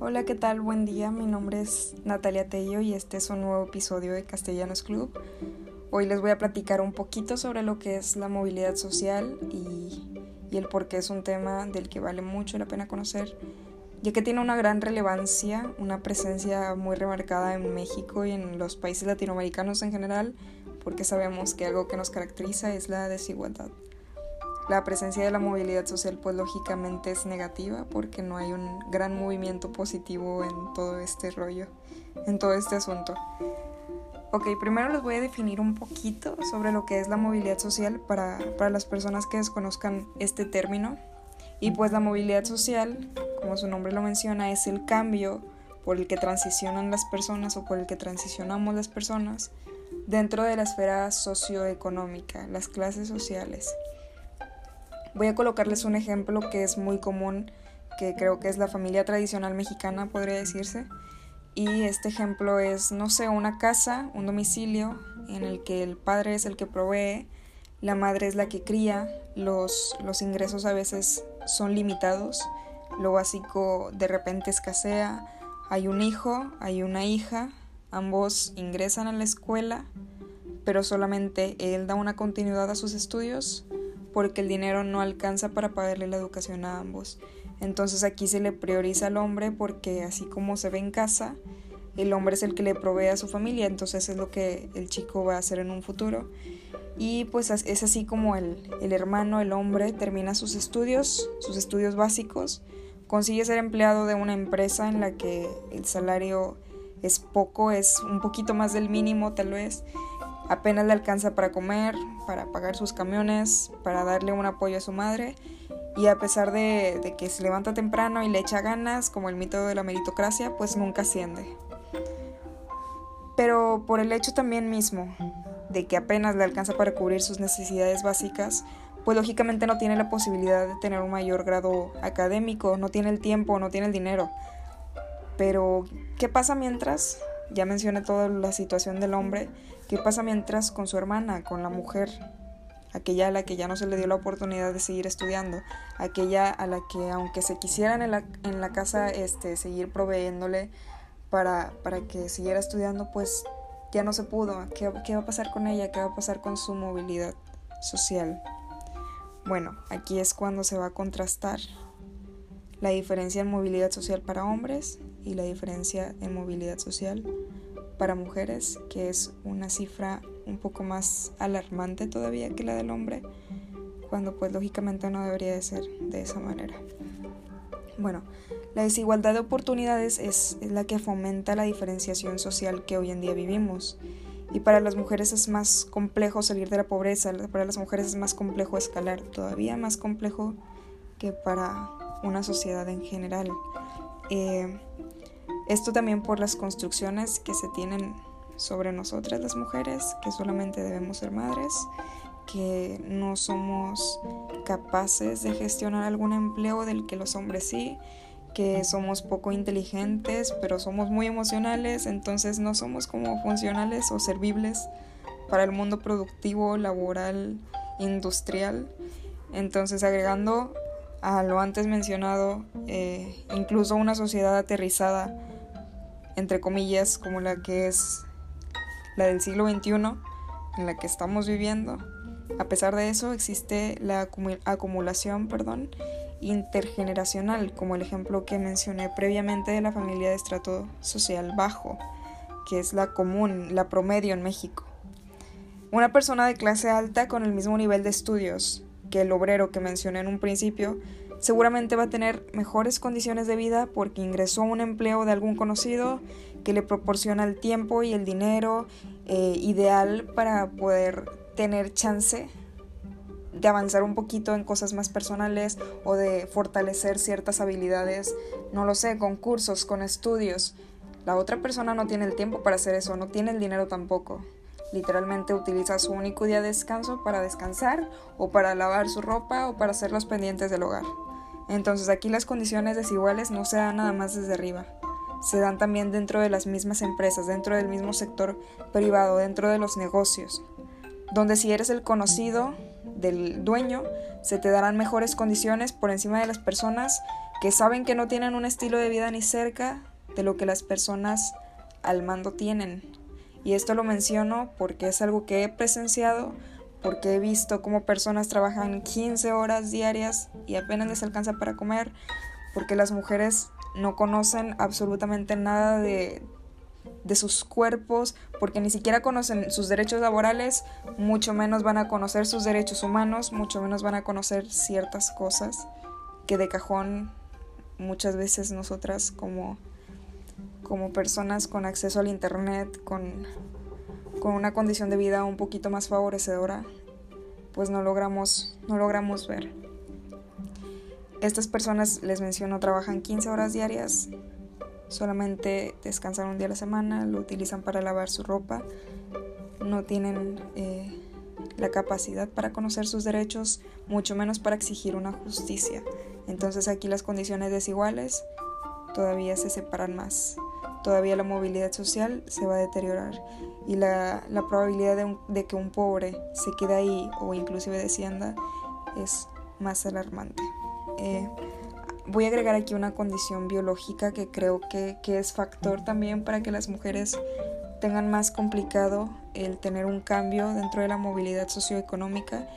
Hola, ¿qué tal? Buen día. Mi nombre es Natalia Tello y este es un nuevo episodio de Castellanos Club. Hoy les voy a platicar un poquito sobre lo que es la movilidad social y, el por qué es un tema del que vale mucho la pena conocer, ya que tiene una gran relevancia, una presencia muy remarcada en México y en los países latinoamericanos en general, porque sabemos que algo que nos caracteriza es la desigualdad. La presencia de la movilidad social pues lógicamente es negativa porque no hay un gran movimiento positivo en todo este rollo, en todo este asunto. Ok, primero les voy a definir un poquito sobre lo que es la movilidad social para, para las personas que desconozcan este término. Y pues la movilidad social, como su nombre lo menciona, es el cambio por el que transicionan las personas o por el que transicionamos las personas dentro de la esfera socioeconómica, las clases sociales. Voy a colocarles un ejemplo que es muy común, que creo que es la familia tradicional mexicana, podría decirse. Y este ejemplo es, no sé, una casa, un domicilio en el que el padre es el que provee, la madre es la que cría, los, los ingresos a veces son limitados, lo básico de repente escasea, hay un hijo, hay una hija, ambos ingresan a la escuela, pero solamente él da una continuidad a sus estudios porque el dinero no alcanza para pagarle la educación a ambos. Entonces aquí se le prioriza al hombre porque así como se ve en casa, el hombre es el que le provee a su familia, entonces es lo que el chico va a hacer en un futuro. Y pues es así como el, el hermano, el hombre, termina sus estudios, sus estudios básicos, consigue ser empleado de una empresa en la que el salario es poco, es un poquito más del mínimo tal vez, Apenas le alcanza para comer, para pagar sus camiones, para darle un apoyo a su madre. Y a pesar de, que se levanta temprano y le echa ganas, como el mito de la meritocracia, pues nunca asciende. Pero por el hecho también mismo de que apenas le alcanza para cubrir sus necesidades básicas, pues lógicamente no tiene la posibilidad de tener un mayor grado académico, no tiene el tiempo, no tiene el dinero. Pero, ¿qué pasa mientras? Ya mencioné toda la situación del hombre. ¿Qué pasa mientras con su hermana, con la mujer? Aquella a la que ya no se le dio la oportunidad de seguir estudiando, aquella a la que aunque se quisieran en la, en la casa este, seguir proveyéndole para, para que siguiera estudiando, pues ya no se pudo. ¿Qué, ¿Qué va a pasar con ella? ¿Qué va a pasar con su movilidad social? Bueno, aquí es cuando se va a contrastar la diferencia en movilidad social para hombres y la diferencia en movilidad social para mujeres, que es una cifra un poco más alarmante todavía que la del hombre, cuando pues lógicamente no debería de ser de esa manera. Bueno, la desigualdad de oportunidades es la que fomenta la diferenciación social que hoy en día vivimos. Y para las mujeres es más complejo salir de la pobreza, para las mujeres es más complejo escalar, todavía más complejo que para una sociedad en general. Eh, esto también por las construcciones que se tienen sobre nosotras las mujeres, que solamente debemos ser madres, que no somos capaces de gestionar algún empleo del que los hombres sí, que somos poco inteligentes, pero somos muy emocionales, entonces no somos como funcionales o servibles para el mundo productivo, laboral, industrial. Entonces agregando a lo antes mencionado, eh, incluso una sociedad aterrizada, entre comillas, como la que es la del siglo XXI, en la que estamos viviendo. A pesar de eso, existe la acumulación perdón, intergeneracional, como el ejemplo que mencioné previamente de la familia de estrato social bajo, que es la común, la promedio en México. Una persona de clase alta con el mismo nivel de estudios, que el obrero que mencioné en un principio, seguramente va a tener mejores condiciones de vida porque ingresó a un empleo de algún conocido que le proporciona el tiempo y el dinero eh, ideal para poder tener chance de avanzar un poquito en cosas más personales o de fortalecer ciertas habilidades, no lo sé, con cursos, con estudios. La otra persona no tiene el tiempo para hacer eso, no tiene el dinero tampoco. Literalmente utiliza su único día de descanso para descansar o para lavar su ropa o para hacer los pendientes del hogar. Entonces aquí las condiciones desiguales no se dan nada más desde arriba, se dan también dentro de las mismas empresas, dentro del mismo sector privado, dentro de los negocios, donde si eres el conocido del dueño, se te darán mejores condiciones por encima de las personas que saben que no tienen un estilo de vida ni cerca de lo que las personas al mando tienen. Y esto lo menciono porque es algo que he presenciado, porque he visto cómo personas trabajan 15 horas diarias y apenas les alcanza para comer, porque las mujeres no conocen absolutamente nada de, de sus cuerpos, porque ni siquiera conocen sus derechos laborales, mucho menos van a conocer sus derechos humanos, mucho menos van a conocer ciertas cosas que de cajón muchas veces nosotras como, como personas con acceso al internet, con, con una condición de vida un poquito más favorecedora, pues no logramos, no logramos ver. Estas personas, les menciono, trabajan 15 horas diarias, solamente descansan un día a la semana, lo utilizan para lavar su ropa, no tienen eh, la capacidad para conocer sus derechos, mucho menos para exigir una justicia. Entonces aquí las condiciones desiguales todavía se separan más, todavía la movilidad social se va a deteriorar y la, probabilidad de, que un pobre se quede ahí o inclusive descienda es más alarmante. Eh, voy a agregar aquí una condición biológica que creo que, es factor también para que las mujeres tengan más complicado el tener un cambio dentro de la movilidad socioeconómica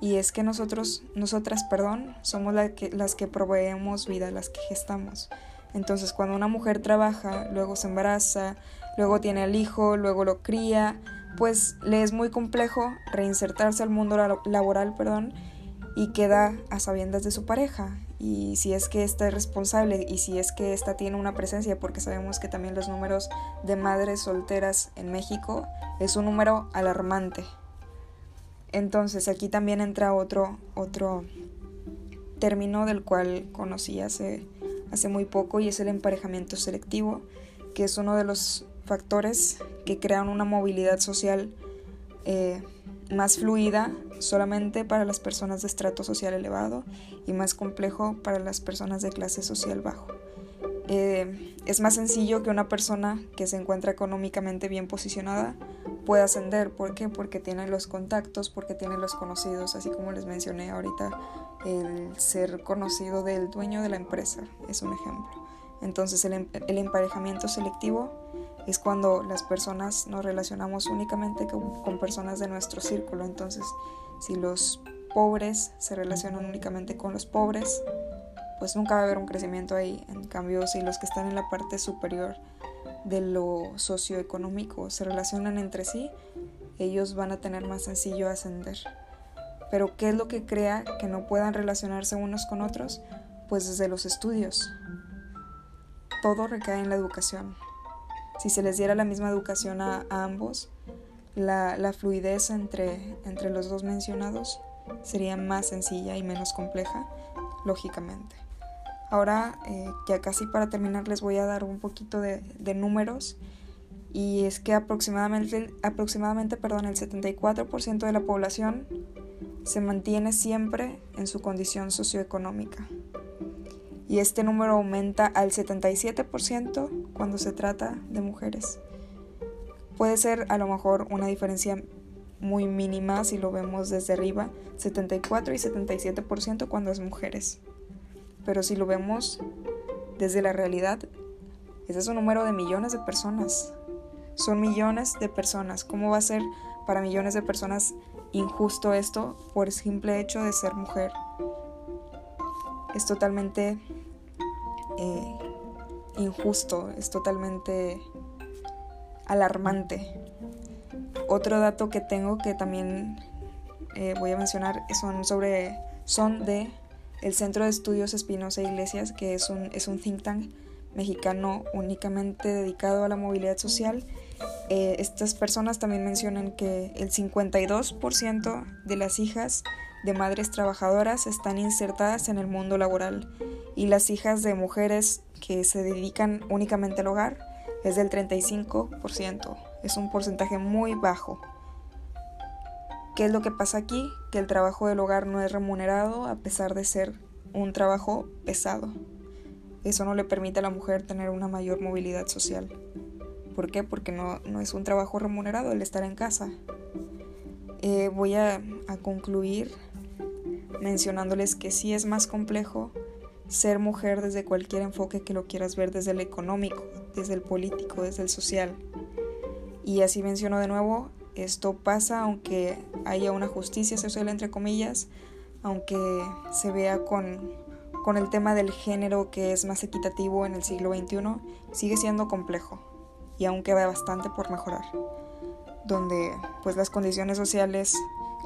y es que nosotros, nosotras, perdón, somos que, las que proveemos vida, las que gestamos. Entonces, cuando una mujer trabaja, luego se embaraza, luego tiene al hijo, luego lo cría, pues le es muy complejo reinsertarse al mundo laboral, perdón, y queda a sabiendas de su pareja y si es que ésta es responsable y si es que ésta tiene una presencia, porque sabemos que también los números de madres solteras en México es un número alarmante. Entonces aquí también entra otro, otro término del cual conocí hace, hace muy poco y es el emparejamiento selectivo, que es uno de los factores que crean una movilidad social eh, más fluida solamente para las personas de estrato social elevado y más complejo para las personas de clase social bajo. Eh, es más sencillo que una persona que se encuentra económicamente bien posicionada pueda ascender. ¿Por qué? Porque tiene los contactos, porque tiene los conocidos, así como les mencioné ahorita, el ser conocido del dueño de la empresa es un ejemplo. Entonces el, em-, el emparejamiento selectivo es cuando las personas nos relacionamos únicamente con, personas de nuestro círculo. Entonces, si los pobres se relacionan únicamente con los pobres, pues nunca va a haber un crecimiento ahí. En cambio, si los que están en la parte superior de lo socioeconómico se relacionan entre sí, ellos van a tener más sencillo ascender. Pero ¿qué es lo que crea que no puedan relacionarse unos con otros? Pues desde los estudios. Todo recae en la educación. Si se les diera la misma educación a, ambos, la, fluidez entre, entre los dos mencionados sería más sencilla y menos compleja, lógicamente. Ahora, eh, ya casi para terminar, les voy a dar un poquito de, números. Y es que aproximadamente, aproximadamente perdón, el 74% de la población se mantiene siempre en su condición socioeconómica y este número aumenta al 77% cuando se trata de mujeres. Puede ser a lo mejor una diferencia muy mínima si lo vemos desde arriba, 74 y 77% cuando es mujeres. Pero si lo vemos desde la realidad, ese es un número de millones de personas. Son millones de personas. ¿Cómo va a ser para millones de personas injusto esto por el simple hecho de ser mujer? Es totalmente eh, injusto, es totalmente alarmante. Otro dato que tengo que también eh, voy a mencionar son sobre son de el Centro de Estudios Espinosa Iglesias, que es un, es un think tank mexicano únicamente dedicado a la movilidad social. Eh, estas personas también mencionan que el 52% de las hijas de madres trabajadoras están insertadas en el mundo laboral y las hijas de mujeres que se dedican únicamente al hogar es del 35%. Es un porcentaje muy bajo. ¿Qué es lo que pasa aquí? Que el trabajo del hogar no es remunerado a pesar de ser un trabajo pesado. Eso no le permite a la mujer tener una mayor movilidad social. ¿Por qué? Porque no, no es un trabajo remunerado el estar en casa. Eh, voy a, a concluir mencionándoles que sí es más complejo ser mujer desde cualquier enfoque que lo quieras ver, desde el económico, desde el político, desde el social. Y así menciono de nuevo, esto pasa aunque haya una justicia social entre comillas, aunque se vea con, con el tema del género que es más equitativo en el siglo XXI, sigue siendo complejo y aún queda bastante por mejorar, donde pues las condiciones sociales,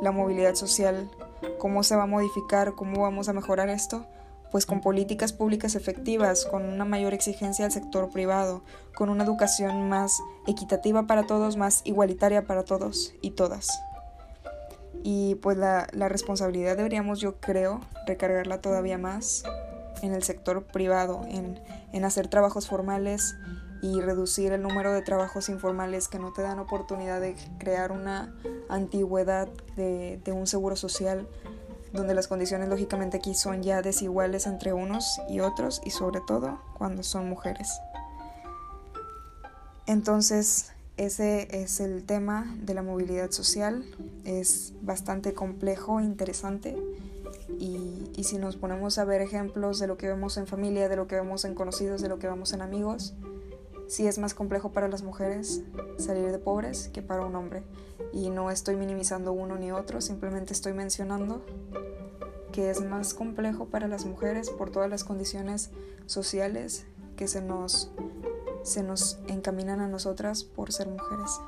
la movilidad social, cómo se va a modificar, cómo vamos a mejorar esto, pues con políticas públicas efectivas, con una mayor exigencia al sector privado, con una educación más equitativa para todos, más igualitaria para todos y todas. Y pues la, responsabilidad deberíamos, yo creo, recargarla todavía más en el sector privado, en, en hacer trabajos formales y reducir el número de trabajos informales que no te dan oportunidad de crear una antigüedad de, de un seguro social donde las condiciones lógicamente aquí son ya desiguales entre unos y otros y sobre todo cuando son mujeres. Entonces, ese es el tema de la movilidad social. Es bastante complejo, interesante. Y, y, si nos ponemos a ver ejemplos de lo que vemos en familia, de lo que vemos en conocidos, de lo que vemos en amigos, sí es más complejo para las mujeres salir de pobres que para un hombre. Y no estoy minimizando uno ni otro, simplemente estoy mencionando que es más complejo para las mujeres por todas las condiciones sociales que se nos, se nos encaminan a nosotras por ser mujeres.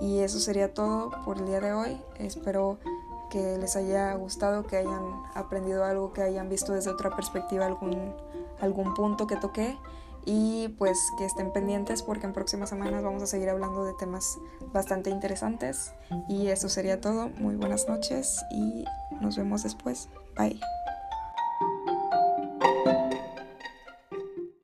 Y eso sería todo por el día de hoy. Espero que les haya gustado, que hayan aprendido algo, que hayan visto desde otra perspectiva algún, algún punto que toqué y pues que estén pendientes porque en próximas semanas vamos a seguir hablando de temas bastante interesantes y eso sería todo. Muy buenas noches y nos vemos después. Bye.